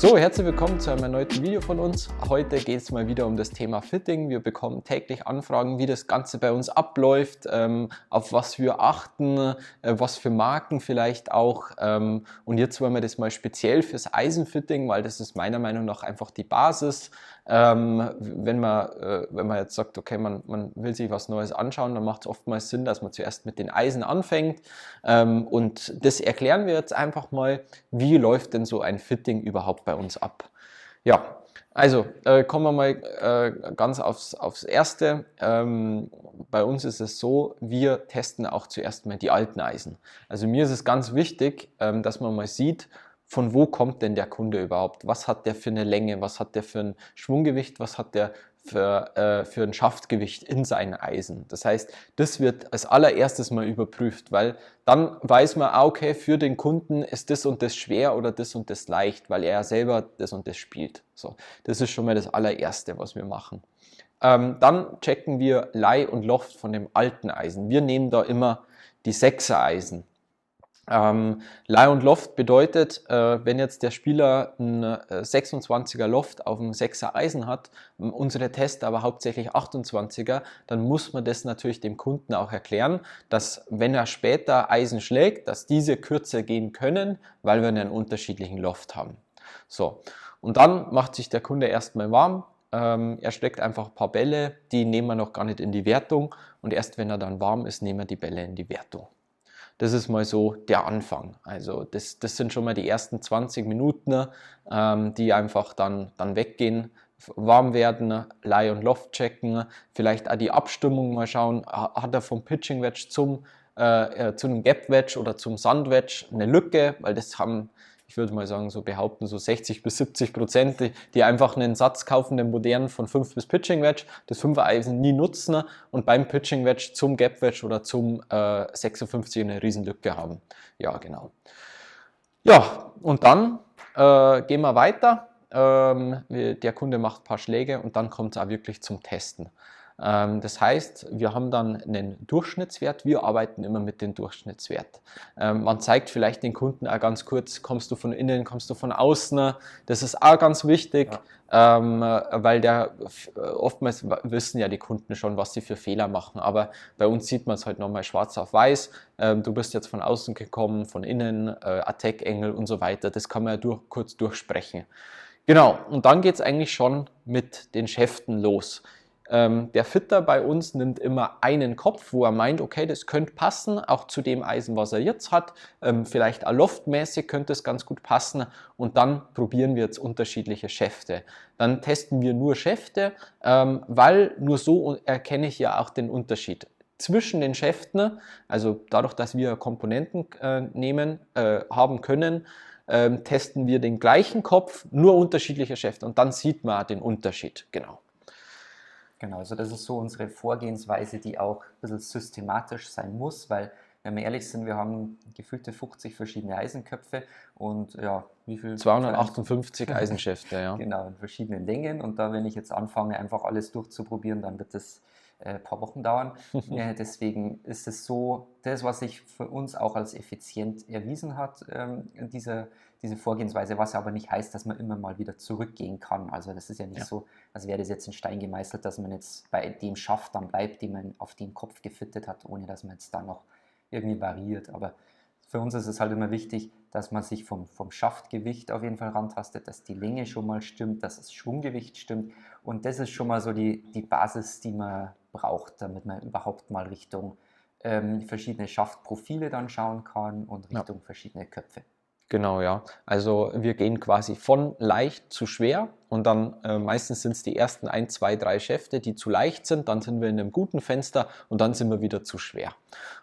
So, herzlich willkommen zu einem erneuten Video von uns. Heute geht es mal wieder um das Thema Fitting. Wir bekommen täglich Anfragen, wie das Ganze bei uns abläuft, ähm, auf was wir achten, äh, was für Marken vielleicht auch. Ähm, und jetzt wollen wir das mal speziell fürs Eisenfitting, weil das ist meiner Meinung nach einfach die Basis. Ähm, wenn, man, äh, wenn man jetzt sagt, okay, man, man will sich was Neues anschauen, dann macht es oftmals Sinn, dass man zuerst mit den Eisen anfängt. Ähm, und das erklären wir jetzt einfach mal, wie läuft denn so ein Fitting überhaupt bei uns ab. Ja, also äh, kommen wir mal äh, ganz aufs, aufs Erste. Ähm, bei uns ist es so, wir testen auch zuerst mal die alten Eisen. Also mir ist es ganz wichtig, ähm, dass man mal sieht, von wo kommt denn der Kunde überhaupt? Was hat der für eine Länge? Was hat der für ein Schwunggewicht? Was hat der für, äh, für ein Schaftgewicht in seinen Eisen? Das heißt, das wird als allererstes mal überprüft, weil dann weiß man, ah, okay, für den Kunden ist das und das schwer oder das und das leicht, weil er ja selber das und das spielt. So, das ist schon mal das allererste, was wir machen. Ähm, dann checken wir Leih und Loft von dem alten Eisen. Wir nehmen da immer die 6er Eisen. Ähm, Lie und Loft bedeutet, äh, wenn jetzt der Spieler ein äh, 26er Loft auf dem 6er Eisen hat, unsere Tests aber hauptsächlich 28er, dann muss man das natürlich dem Kunden auch erklären, dass wenn er später Eisen schlägt, dass diese kürzer gehen können, weil wir einen unterschiedlichen Loft haben. So, und dann macht sich der Kunde erstmal warm, ähm, er schlägt einfach ein paar Bälle, die nehmen wir noch gar nicht in die Wertung und erst wenn er dann warm ist, nehmen wir die Bälle in die Wertung. Das ist mal so der Anfang. Also das, das sind schon mal die ersten 20 Minuten, ähm, die einfach dann, dann weggehen, warm werden, Leih und Loft checken, vielleicht auch die Abstimmung mal schauen, hat er vom Pitching Wedge zum, äh, äh, zu einem Gap Wedge oder zum Sand Wedge eine Lücke, weil das haben ich würde mal sagen, so behaupten, so 60 bis 70 Prozent, die, einfach einen Satz kaufen, den modernen von 5 bis Pitching Wedge, das 5er Eisen nie nutzen und beim Pitching Wedge zum Gap Wedge oder zum äh, 56 eine Riesenlücke haben. Ja, genau. Ja, und dann äh, gehen wir weiter. Ähm, der Kunde macht ein paar Schläge und dann kommt es auch wirklich zum Testen. Ähm, das heißt, wir haben dann einen Durchschnittswert. Wir arbeiten immer mit dem Durchschnittswert. Ähm, man zeigt vielleicht den Kunden auch ganz kurz, kommst du von innen, kommst du von außen. Das ist auch ganz wichtig, ja. Ähm, weil der oftmals wissen ja die Kunden schon, was sie für Fehler machen. Aber bei uns sieht man es halt nochmal schwarz auf weiß. du bist jetzt von außen gekommen, von innen, äh, Attack-Engel und so weiter. Das kann man ja durch, kurz durchsprechen. Genau, und dann geht es eigentlich schon mit den Schäften los. Ähm, der Fitter bei uns nimmt immer einen Kopf, wo er meint, okay, das könnte passen, auch zu dem Eisen, was er jetzt hat. Ähm, vielleicht loftmäßig könnte es ganz gut passen. Und dann probieren wir jetzt unterschiedliche Schäfte. Dann testen wir nur Schäfte, ähm, weil nur so erkenne ich ja auch den Unterschied zwischen den Schäften, also dadurch, dass wir Komponenten äh, nehmen, äh, haben können, ähm, testen wir den gleichen Kopf, nur unterschiedliche Schäfte und dann sieht man den Unterschied, genau. Genau, also das ist so unsere Vorgehensweise, die auch ein bisschen systematisch sein muss, weil, wenn wir ehrlich sind, wir haben gefühlte 50 verschiedene Eisenköpfe und ja, wie viel? 258 Eisenschäfte, ja. Genau, in verschiedenen Längen und da, wenn ich jetzt anfange, einfach alles durchzuprobieren, dann wird das äh, paar Wochen dauern. ja, deswegen ist es so, das, was sich für uns auch als effizient erwiesen hat, ähm, diese, diese Vorgehensweise, was aber nicht heißt, dass man immer mal wieder zurückgehen kann. Also das ist ja nicht ja. so, als wäre das jetzt ein Stein gemeißelt, dass man jetzt bei dem Schaft dann bleibt, den man auf den Kopf gefittet hat, ohne dass man jetzt da noch irgendwie variiert. Aber für uns ist es halt immer wichtig, dass man sich vom, vom Schaftgewicht auf jeden Fall rantastet, dass die Länge schon mal stimmt, dass das Schwunggewicht stimmt. Und das ist schon mal so die, die Basis, die man braucht, damit man überhaupt mal Richtung ähm, verschiedene Schaftprofile dann schauen kann und Richtung ja. verschiedene Köpfe. Genau, ja. Also wir gehen quasi von leicht zu schwer und dann äh, meistens sind es die ersten ein, zwei, drei Schäfte, die zu leicht sind, dann sind wir in einem guten Fenster und dann sind wir wieder zu schwer.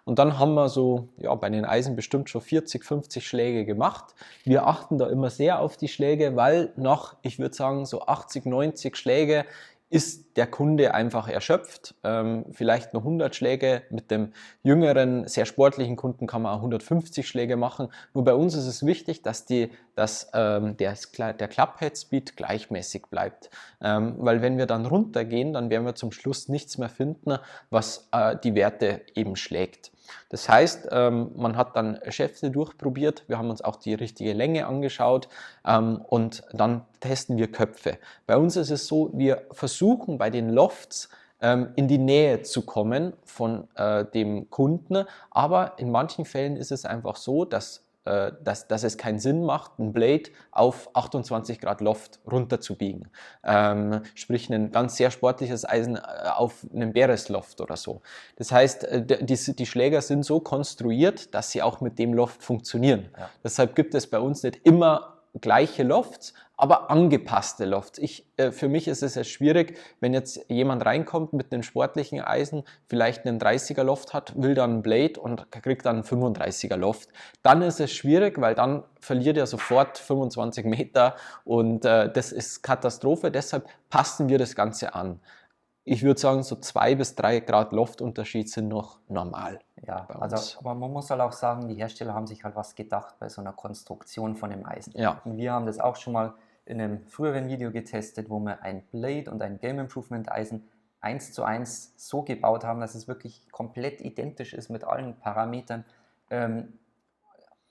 Und dann haben wir so, ja, bei den Eisen bestimmt schon 40, 50 Schläge gemacht. Wir achten da immer sehr auf die Schläge, weil noch, ich würde sagen, so 80, 90 Schläge ist der Kunde einfach erschöpft. Ähm, vielleicht nur 100 Schläge. Mit dem jüngeren, sehr sportlichen Kunden kann man auch 150 Schläge machen. Nur bei uns ist es wichtig, dass, die, dass ähm, der, der Clubhead Speed gleichmäßig bleibt. Ähm, weil wenn wir dann runtergehen, dann werden wir zum Schluss nichts mehr finden, was äh, die Werte eben schlägt. Das heißt, ähm, man hat dann Schäfte durchprobiert, wir haben uns auch die richtige Länge angeschaut ähm, und dann testen wir Köpfe. Bei uns ist es so, wir versuchen bei den Lofts ähm, in die Nähe zu kommen von äh, dem Kunden, aber in manchen Fällen ist es einfach so, dass dass, dass es keinen Sinn macht, ein Blade auf 28 Grad Loft runterzubiegen. Ähm, sprich, ein ganz sehr sportliches Eisen äh, auf einem Bäresloft oder so. Das heißt, äh, die, die, Schläger sind so konstruiert, dass sie auch mit dem Loft funktionieren. Ja. Deshalb gibt es bei uns nicht immer gleiche Lofts, aber angepasste Lofts. Ich, äh, für mich ist es ja schwierig, wenn jetzt jemand reinkommt mit einem sportlichen Eisen, vielleicht einen 30er Loft hat, will dann einen Blade und kriegt dann einen 35er Loft. Dann ist es schwierig, weil dann verliert er sofort 25 Meter und äh, das ist Katastrophe. Deshalb passen wir das Ganze an ich würde sagen, so zwei bis drei Grad Loftunterschied sind noch normal. Ja, also aber man muss halt auch sagen, die Hersteller haben sich halt was gedacht bei so einer Konstruktion von dem Eisen. Ja. Und wir haben das auch schon mal in einem früheren Video getestet, wo wir ein Blade und ein Game Improvement Eisen eins zu eins so gebaut haben, dass es wirklich komplett identisch ist mit allen Parametern. Ähm,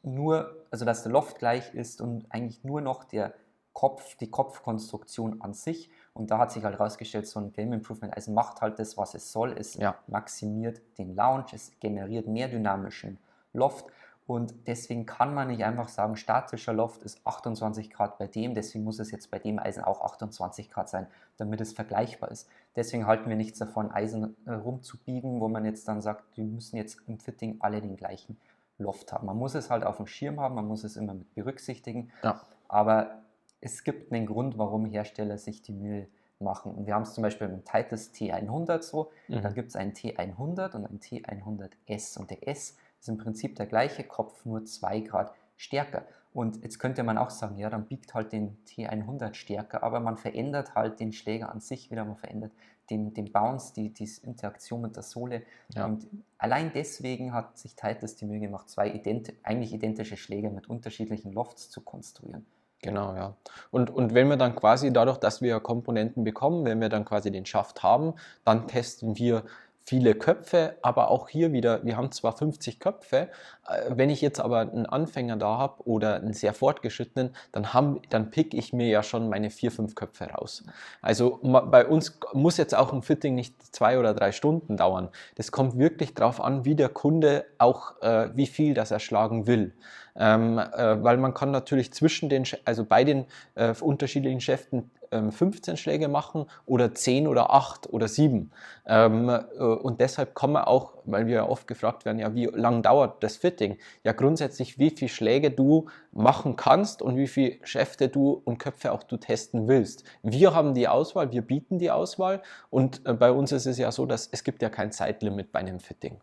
nur, also dass der Loft gleich ist und eigentlich nur noch der Kopf, die Kopfkonstruktion an sich. Und da hat sich halt herausgestellt, so ein Game Improvement Eisen macht halt das, was es soll. Es ja. maximiert den Lounge, es generiert mehr dynamischen Loft. Und deswegen kann man nicht einfach sagen, statischer Loft ist 28 Grad bei dem, deswegen muss es jetzt bei dem Eisen auch 28 Grad sein, damit es vergleichbar ist. Deswegen halten wir nichts davon, Eisen äh, rumzubiegen, wo man jetzt dann sagt, wir müssen jetzt im Fitting alle den gleichen Loft haben. Man muss es halt auf dem Schirm haben, man muss es immer mit berücksichtigen. Ja. Aber es gibt einen Grund, warum Hersteller sich die Mühe machen. Und wir haben es zum Beispiel mit dem Titus T100 so, mhm. da gibt es einen T100 und einen T100S und der S ist im Prinzip der gleiche Kopf, nur 2 Grad stärker. Und jetzt könnte man auch sagen, ja, dann biegt halt den T100 stärker, aber man verändert halt den Schläger an sich wieder, man verändert den, den Bounce, die, die Interaktion mit der Sohle. Ja. Und allein deswegen hat sich Titus die Mühe gemacht, zwei ident eigentlich identische Schläger mit unterschiedlichen Lofts zu konstruieren. Genau, ja. Und, und wenn wir dann quasi dadurch, dass wir Komponenten bekommen, wenn wir dann quasi den Schaft haben, dann testen wir viele Köpfe, aber auch hier wieder, wir haben zwar 50 Köpfe, äh, wenn ich jetzt aber einen Anfänger da habe oder einen sehr fortgeschrittenen, dann, dann pick ich mir ja schon meine vier, fünf Köpfe raus. Also bei uns muss jetzt auch ein Fitting nicht zwei oder drei Stunden dauern. Das kommt wirklich darauf an, wie der Kunde auch, äh, wie viel das er schlagen will. Ähm, äh, weil man kann natürlich zwischen den, also bei den äh, unterschiedlichen Schäften 15 ähm, Schläge machen oder 10 oder 8 oder 7. Ähm, äh, und deshalb kann man auch, weil wir ja oft gefragt werden, ja, wie lange dauert das Fitting? Ja, grundsätzlich, wie viele Schläge du machen kannst und wie viele Schäfte du und Köpfe auch du testen willst. Wir haben die Auswahl, wir bieten die Auswahl und äh, bei uns ist es ja so, dass es gibt ja kein Zeitlimit bei einem Fitting.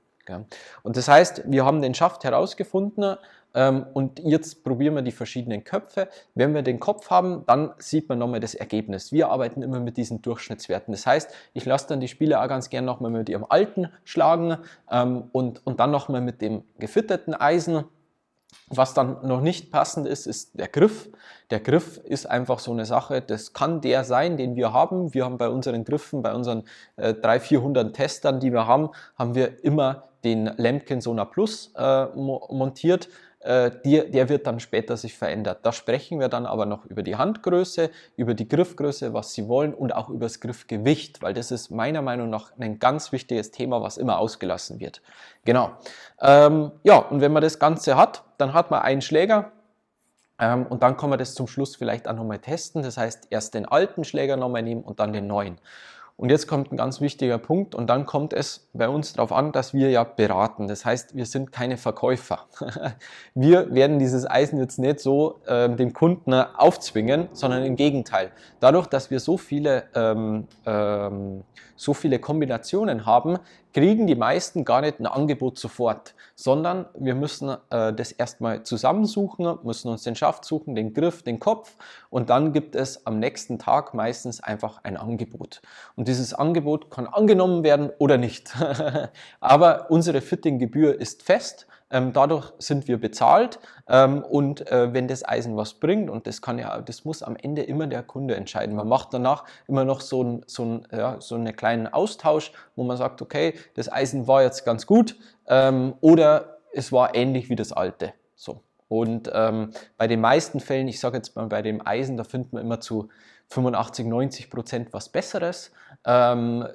Und das heißt, wir haben den Schaft herausgefunden und jetzt probieren wir die verschiedenen Köpfe. Wenn wir den Kopf haben, dann sieht man nochmal das Ergebnis. Wir arbeiten immer mit diesen Durchschnittswerten. Das heißt, ich lasse dann die Spieler auch ganz gerne nochmal mit ihrem alten schlagen ähm, und, und dann nochmal mit dem gefütterten Eisen. Was dann noch nicht passend ist, ist der Griff. Der Griff ist einfach so eine Sache, das kann der sein, den wir haben. Wir haben bei unseren Griffen, bei unseren äh, 300, 400 Testern, die wir haben, haben wir immer den Lemken Sona Plus äh, montiert. Äh, die, der wird dann später sich verändert. Da sprechen wir dann aber noch über die Handgröße, über die Griffgröße, was Sie wollen und auch über das Griffgewicht, weil das ist meiner Meinung nach ein ganz wichtiges Thema, was immer ausgelassen wird. Genau. Ähm, ja, und wenn man das Ganze hat, dann hat man einen Schläger, ähm, und dann kann man das zum Schluss vielleicht auch nochmal testen. Das heißt, erst den alten Schläger nochmal nehmen und dann den neuen. Und jetzt kommt ein ganz wichtiger Punkt und dann kommt es bei uns darauf an, dass wir ja beraten. Das heißt, wir sind keine Verkäufer. wir werden dieses Eisen jetzt nicht so äh, dem Kunden aufzwingen, sondern im Gegenteil. Dadurch, dass wir so viele, ähm, ähm, so viele Kombinationen haben, kriegen die meisten gar nicht ein Angebot sofort, sondern wir müssen äh, das erstmal zusammensuchen, müssen uns den Schaft suchen, den Griff, den Kopf und dann gibt es am nächsten Tag meistens einfach ein Angebot. Und dieses Angebot kann angenommen werden oder nicht. Aber unsere Fittinggebühr ist fest dadurch sind wir bezahlt ähm, und äh, wenn das Eisen was bringt und das kann ja, das muss am Ende immer der Kunde entscheiden. Man macht danach immer noch so, ein, so, ein, ja, so einen kleinen Austausch, wo man sagt, okay, das Eisen war jetzt ganz gut ähm, oder es war ähnlich wie das alte. So. Und ähm, bei den meisten Fällen, ich sage jetzt mal bei dem Eisen, da findet man immer zu 85, 90 Prozent was Besseres. Ähm,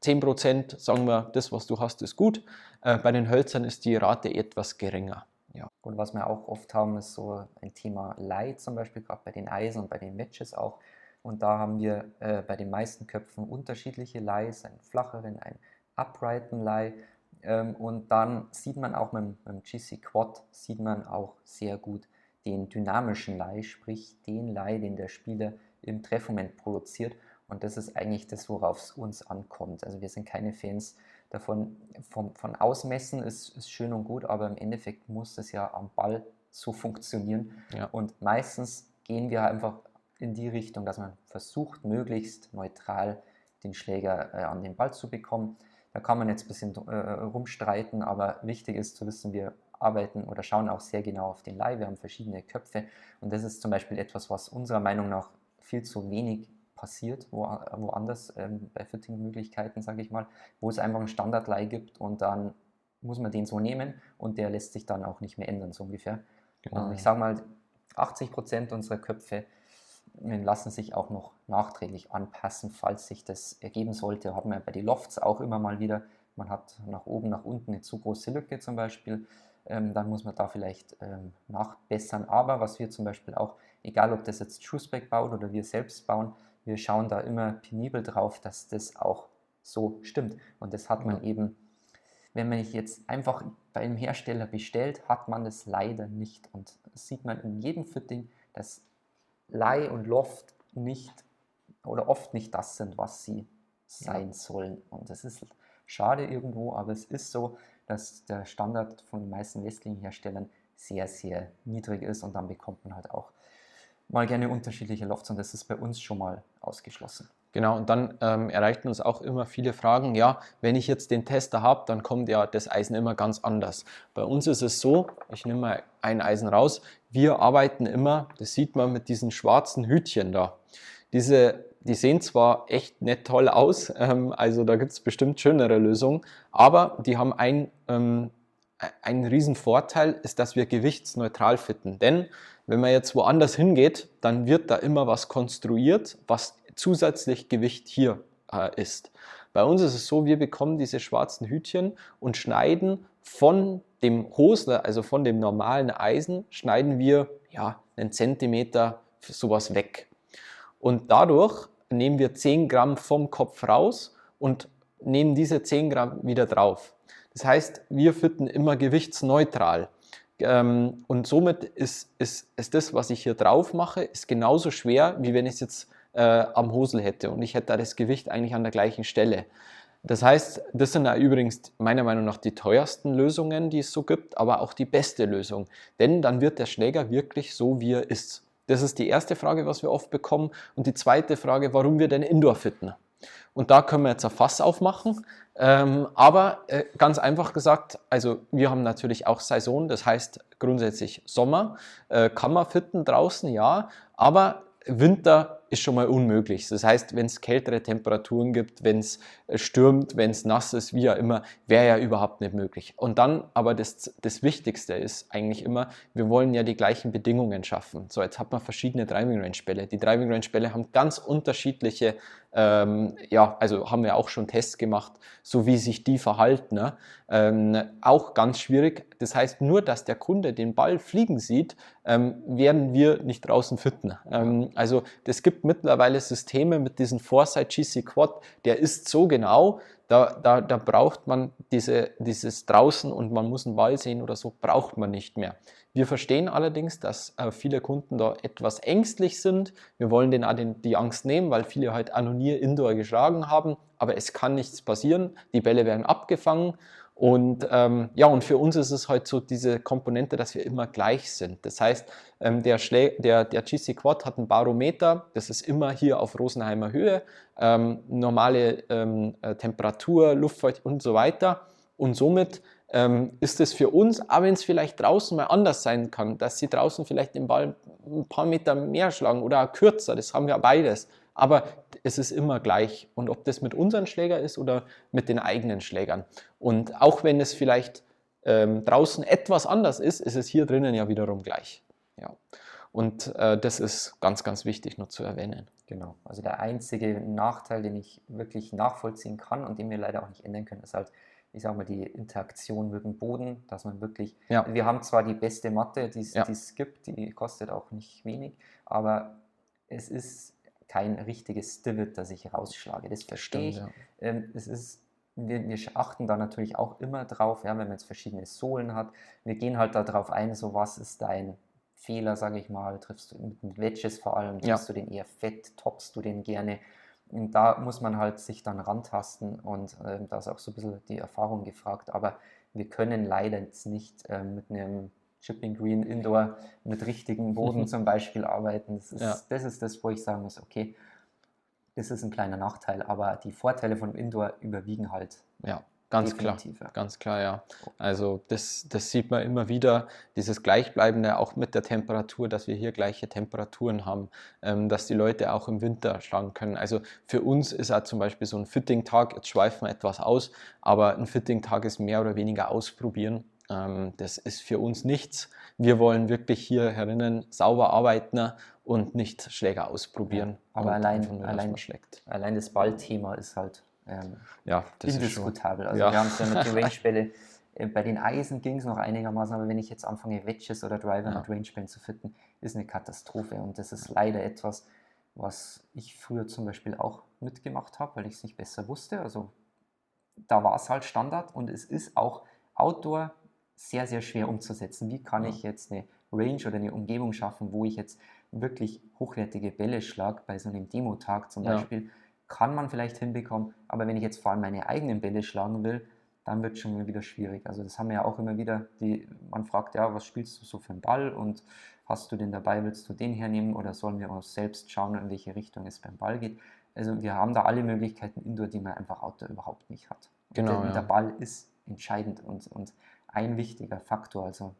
10 Prozent sagen wir, das, was du hast, ist gut. Äh, bei den Hölzern ist die Rate etwas geringer. Ja. Und was wir auch oft haben, ist so ein Thema Leih zum Beispiel, gerade bei den Eisen und bei den Matches auch. Und da haben wir äh, bei den meisten Köpfen unterschiedliche Leihs, einen flacheren, einen uprighten Leih. Ähm, und dann sieht man auch mit, mit dem GC Quad, sieht man auch sehr gut den dynamischen Leih, sprich den Leih, den der Spieler im Treffmoment produziert. Und das ist eigentlich das, worauf es uns ankommt. Also wir sind keine Fans davon, vom, von Ausmessen ist, ist schön und gut, aber im Endeffekt muss das ja am Ball so funktionieren. Ja. Und meistens gehen wir einfach in die Richtung, dass man versucht, möglichst neutral den Schläger äh, an den Ball zu bekommen. Da kann man jetzt ein bisschen äh, rumstreiten, aber wichtig ist zu wissen, wir arbeiten oder schauen auch sehr genau auf den Leih. Wir haben verschiedene Köpfe und das ist zum Beispiel etwas, was unserer Meinung nach viel zu wenig passiert, wo, woanders ähm, bei Fitting-Möglichkeiten, sage ich mal, wo es einfach einen Standardleih gibt und dann muss man den so nehmen und der lässt sich dann auch nicht mehr ändern, so ungefähr. Genau. Und ich sage mal, 80 Prozent unserer Köpfe lassen sich auch noch nachträglich anpassen, falls sich das ergeben sollte. Haben wir bei den Lofts auch immer mal wieder. Man hat nach oben, nach unten eine zu große Lücke zum Beispiel. Ähm, dann muss man da vielleicht ähm, nachbessern. Aber was wir zum Beispiel auch, egal ob das jetzt Schussbeck baut oder wir selbst bauen, wir schauen da immer penibel drauf, dass das auch so stimmt. Und das hat man ja. eben, wenn man jetzt einfach bei einem Hersteller bestellt, hat man das leider nicht. Und das sieht man in jedem Fitting, dass Leih und Loft nicht oder oft nicht das sind, was sie sein ja. sollen. Und das ist schade irgendwo, aber es ist so, dass der Standard von den meisten westlichen Herstellern sehr, sehr niedrig ist und dann bekommt man halt auch mal gerne unterschiedliche Lofts und das ist bei uns schon mal ausgeschlossen. Genau, und dann ähm, erreichten uns auch immer viele Fragen, ja, wenn ich jetzt den Tester habe, dann kommt ja das Eisen immer ganz anders. Bei uns ist es so, ich nehme mal ein Eisen raus, wir arbeiten immer, das sieht man mit diesen schwarzen Hütchen da. Diese, die sehen zwar echt nicht toll aus, ähm, also da gibt es bestimmt schönere Lösungen, aber die haben ein, ähm, einen riesen Vorteil, ist, dass wir gewichtsneutral fitten. Denn wenn man jetzt woanders hingeht, dann wird da immer was konstruiert, was zusätzlich Gewicht hier äh, ist. Bei uns ist es so, wir bekommen diese schwarzen Hütchen und schneiden von dem Hosler, also von dem normalen Eisen, schneiden wir ja, einen Zentimeter sowas weg. Und dadurch nehmen wir 10 Gramm vom Kopf raus und nehmen diese 10 Gramm wieder drauf. Das heißt, wir fitten immer gewichtsneutral. Ähm, und somit ist, ist, ist das, was ich hier drauf mache, ist genauso schwer, wie wenn ich es jetzt äh, am Hosel hätte und ich hätte da das Gewicht eigentlich an der gleichen Stelle. Das heißt, das sind ja übrigens meiner Meinung nach die teuersten Lösungen, die es so gibt, aber auch die beste Lösung. Denn dann wird der Schläger wirklich so, wie er ist. Das ist die erste Frage, was wir oft bekommen. Und die zweite Frage, warum wir denn Indoor fitten. Und da können wir jetzt ein Fass aufmachen. Ähm, aber äh, ganz einfach gesagt, also wir haben natürlich auch Saison, das heißt grundsätzlich Sommer, äh, kann man fitten draußen, ja, aber Winter ist schon mal unmöglich. Das heißt, wenn es kältere Temperaturen gibt, wenn es äh, stürmt, wenn es nass ist, wie auch immer, wäre ja überhaupt nicht möglich. Und dann aber das, das Wichtigste ist eigentlich immer, wir wollen ja die gleichen Bedingungen schaffen. So, jetzt hat man verschiedene Driving Range Bälle. Die Driving Range Bälle haben ganz unterschiedliche, ähm, ja, also haben wir auch schon Tests gemacht, so wie sich die verhalten. Ne? Ähm, auch ganz schwierig. Das heißt, nur, dass der Kunde den Ball fliegen sieht, ähm, werden wir nicht draußen fitten. Ähm, also das gibt mittlerweile Systeme mit diesem Foresight GC Quad, der ist so genau, da, da, da braucht man diese, dieses draußen und man muss einen Ball sehen oder so, braucht man nicht mehr. Wir verstehen allerdings, dass äh, viele Kunden da etwas ängstlich sind. Wir wollen denen auch den, die Angst nehmen, weil viele halt Anonier Indoor geschlagen haben, aber es kann nichts passieren. Die Bälle werden abgefangen und ähm, ja, und für uns ist es halt so diese Komponente, dass wir immer gleich sind. Das heißt, ähm, der, Schlä der, der GC Quad hat ein Barometer, das ist immer hier auf Rosenheimer Höhe, ähm, normale ähm, äh, Temperatur, Luftfeucht und so weiter. Und somit ähm, ist es für uns, auch wenn es vielleicht draußen mal anders sein kann, dass sie draußen vielleicht den Ball ein paar Meter mehr schlagen oder kürzer, das haben wir beides. Aber es ist immer gleich. Und ob das mit unseren Schlägern ist oder mit den eigenen Schlägern. Und auch wenn es vielleicht ähm, draußen etwas anders ist, ist es hier drinnen ja wiederum gleich. Ja. Und äh, das ist ganz, ganz wichtig nur zu erwähnen. Genau. Also der einzige Nachteil, den ich wirklich nachvollziehen kann und den wir leider auch nicht ändern können, ist halt, ich sage mal, die Interaktion mit dem Boden, dass man wirklich, ja. wir haben zwar die beste Matte, die ja. es gibt, die kostet auch nicht wenig, aber es ist kein richtiges Divot, das ich rausschlage. Das verstehe ich. Ja. Ähm, es ist wir, wir, achten da natürlich auch immer drauf, ja, wenn man jetzt verschiedene Sohlen hat. Wir gehen halt darauf ein, so was ist dein Fehler, sage ich mal, triffst du mit Wedges vor allem, triffst ja. du den eher fett, toppst du den gerne. Und da muss man halt sich dann rantasten und äh, da ist auch so ein bisschen die Erfahrung gefragt. Aber wir können leider jetzt nicht äh, mit einem Chipping Green Indoor mit richtigen Boden zum Beispiel arbeiten. Das ist, ja. das ist das, wo ich sagen muss, okay, das ist ein kleiner Nachteil, aber die Vorteile von Indoor überwiegen halt. Ja, ganz klar. Ja. Ganz klar, ja. Also das, das sieht man immer wieder, dieses Gleichbleibende auch mit der Temperatur, dass wir hier gleiche Temperaturen haben, ähm, dass die Leute auch im Winter schlagen können. Also für uns ist auch zum Beispiel so ein Fitting-Tag, jetzt schweifen wir etwas aus, aber ein Fitting-Tag ist mehr oder weniger ausprobieren. Ähm, das ist für uns nichts. Wir wollen wirklich hier herinnen sauber arbeiten und nicht Schläger ausprobieren. Aber allein, allein, allein das Ballthema ist halt ähm, ja, indiskutabel. also ja. wir haben es ja mit den Range-Bälle, äh, bei den Eisen ging es noch einigermaßen, aber wenn ich jetzt anfange, Wedges oder Driver ja. mit Range-Bällen zu fitten, ist eine Katastrophe. Und das ist leider etwas, was ich früher zum Beispiel auch mitgemacht habe, weil ich es nicht besser wusste. Also da war es halt Standard und es ist auch Outdoor sehr, sehr schwer umzusetzen. Wie kann ja. ich jetzt eine Range oder eine Umgebung schaffen, wo ich jetzt wirklich hochwertige Bälle schlage, bei so einem Demo-Tag zum ja. Beispiel, kann man vielleicht hinbekommen, aber wenn ich jetzt vor allem meine eigenen Bälle schlagen will, dann wird es schon wieder schwierig. Also das haben wir ja auch immer wieder, die, man fragt, ja, was spielst du so für einen Ball und hast du den dabei, willst du den hernehmen oder sollen wir uns selbst schauen, in welche Richtung es beim Ball geht. Also wir haben da alle Möglichkeiten Indoor, die man einfach Outdoor überhaupt nicht hat. Genau, der, ja. der Ball ist entscheidend und, und ein wichtiger Faktor. Also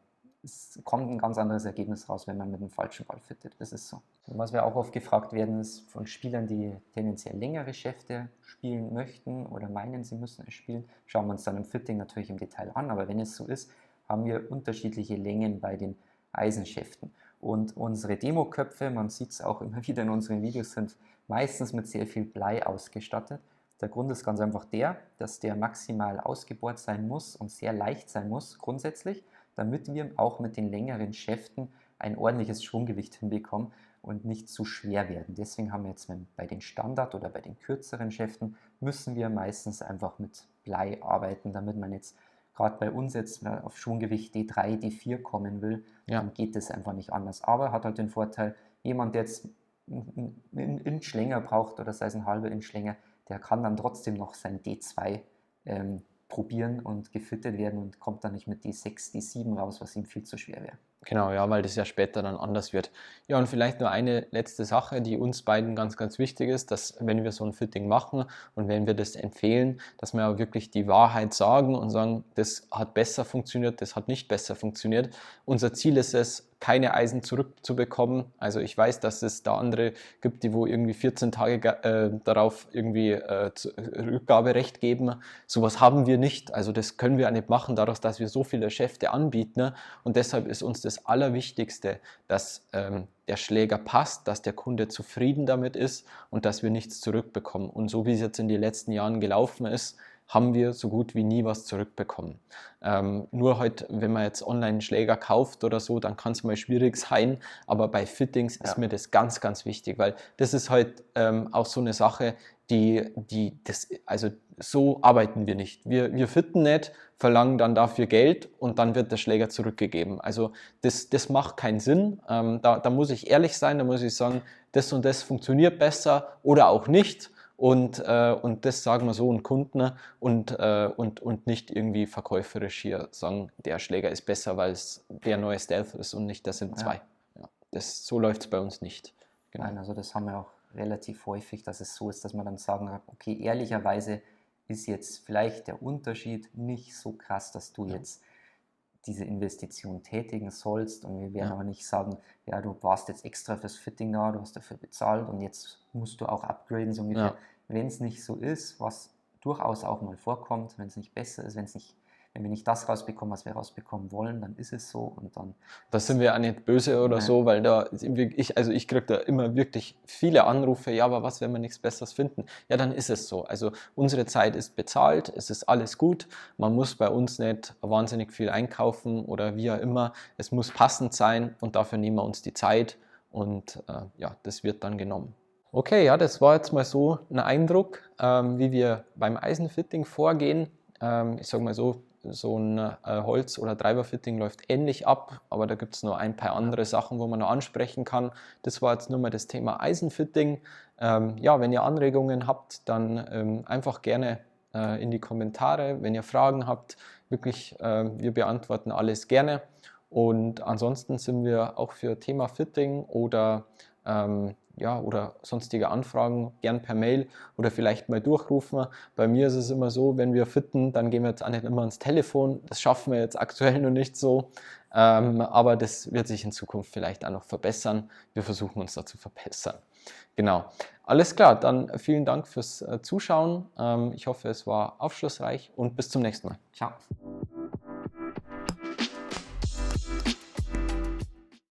es kommt ein ganz anderes Ergebnis raus, wenn man mit dem falschen Ball fittet. Das ist so. Und was wir auch oft gefragt werden, ist von Spielern, die tendenziell längere Schäfte spielen möchten oder meinen, sie müssen es spielen. Schauen wir uns dann im Fitting natürlich im Detail an. Aber wenn es so ist, haben wir unterschiedliche Längen bei den Eisenschäften. Und unsere Demoköpfe, man sieht es auch immer wieder in unseren Videos, sind meistens mit sehr viel Blei ausgestattet. Der Grund ist ganz einfach der, dass der maximal ausgebohrt sein muss und sehr leicht sein muss grundsätzlich, damit wir auch mit den längeren Schäften ein ordentliches Schwunggewicht hinbekommen und nicht zu schwer werden. Deswegen haben wir jetzt bei den Standard- oder bei den kürzeren Schäften müssen wir meistens einfach mit Blei arbeiten, damit man jetzt gerade bei uns jetzt auf Schwunggewicht D3, D4 kommen will, ja. dann geht das einfach nicht anders. Aber hat halt den Vorteil, jemand, der jetzt einen Inch länger braucht oder sei es ein halber Inch länger, der kann dann trotzdem noch sein D2 ähm, probieren und gefittet werden und kommt dann nicht mit D6, D7 raus, was ihm viel zu schwer wäre. Genau, ja, weil das ja später dann anders wird. Ja, und vielleicht nur eine letzte Sache, die uns beiden ganz, ganz wichtig ist, dass wenn wir so ein Fitting machen und wenn wir das empfehlen, dass wir auch wirklich die Wahrheit sagen und sagen, das hat besser funktioniert, das hat nicht besser funktioniert. Unser Ziel ist es, keine Eisen zurückzubekommen. Also ich weiß, dass es da andere gibt, die wo irgendwie 14 Tage äh, darauf irgendwie äh, Rückgaberecht geben. Sowas haben wir nicht. Also das können wir nicht machen, dadurch, dass wir so viele Schäfte anbieten. Ne? Und deshalb ist uns das Allerwichtigste, dass ähm, der Schläger passt, dass der Kunde zufrieden damit ist und dass wir nichts zurückbekommen. Und so wie es jetzt in den letzten Jahren gelaufen ist, haben wir so gut wie nie was zurückbekommen. Ähm, nur halt, wenn man jetzt online einen Schläger kauft oder so, dann kann es mal schwierig sein, aber bei Fittings ja. ist mir das ganz, ganz wichtig, weil das ist halt ähm, auch so eine Sache, die, die, das, also so arbeiten wir nicht. Wir, wir fitten nicht, verlangen dann dafür Geld und dann wird der Schläger zurückgegeben. Also das, das macht keinen Sinn. Ähm, da, da muss ich ehrlich sein, da muss ich sagen, das und das funktioniert besser oder auch nicht. Und, äh, und das sagen wir so einen Kunden und, äh, und, und nicht irgendwie verkäuferisch hier sagen, der Schläger ist besser, weil es der neue Stealth ist und nicht, das sind zwei. Ja. das, so läuft es bei uns nicht. Genau. Nein, also das haben wir auch relativ häufig, dass es so ist, dass man dann sagen, okay, ehrlicherweise ist jetzt vielleicht der Unterschied nicht so krass, dass du jetzt diese Investition tätigen sollst. Und wir werden ja. aber nicht sagen, ja, du warst jetzt extra fürs Fitting da, du hast dafür bezahlt und jetzt musst du auch upgraden, so ungefähr. Ja. Wenn es nicht so ist, was durchaus auch mal vorkommt, wenn es nicht besser ist, wenn es nicht wenn wir nicht das rausbekommen, was wir rausbekommen wollen, dann ist es so und dann. Das sind wir auch nicht böse oder Nein. so, weil da ich, also ich kriege da immer wirklich viele Anrufe, ja, aber was, wenn wir nichts Besseres finden? Ja, dann ist es so. Also unsere Zeit ist bezahlt, es ist alles gut. Man muss bei uns nicht wahnsinnig viel einkaufen oder wie auch immer. Es muss passend sein und dafür nehmen wir uns die Zeit und äh, ja, das wird dann genommen. Okay, ja, das war jetzt mal so ein Eindruck, ähm, wie wir beim Eisenfitting vorgehen. Ähm, ich sage mal so, so ein äh, Holz- oder Treiberfitting läuft ähnlich ab, aber da gibt es noch ein paar andere Sachen, wo man noch ansprechen kann. Das war jetzt nur mal das Thema Eisenfitting. Ähm, ja, wenn ihr Anregungen habt, dann ähm, einfach gerne äh, in die Kommentare. Wenn ihr Fragen habt, wirklich, äh, wir beantworten alles gerne. Und ansonsten sind wir auch für Thema Fitting oder ähm, ja, oder sonstige Anfragen gern per Mail oder vielleicht mal durchrufen. Bei mir ist es immer so, wenn wir fitten, dann gehen wir jetzt auch nicht immer ans Telefon. Das schaffen wir jetzt aktuell noch nicht so, ähm, aber das wird sich in Zukunft vielleicht auch noch verbessern. Wir versuchen uns da zu verbessern. Genau. Alles klar, dann vielen Dank fürs äh, Zuschauen. Ähm, ich hoffe, es war aufschlussreich und bis zum nächsten Mal. Ciao.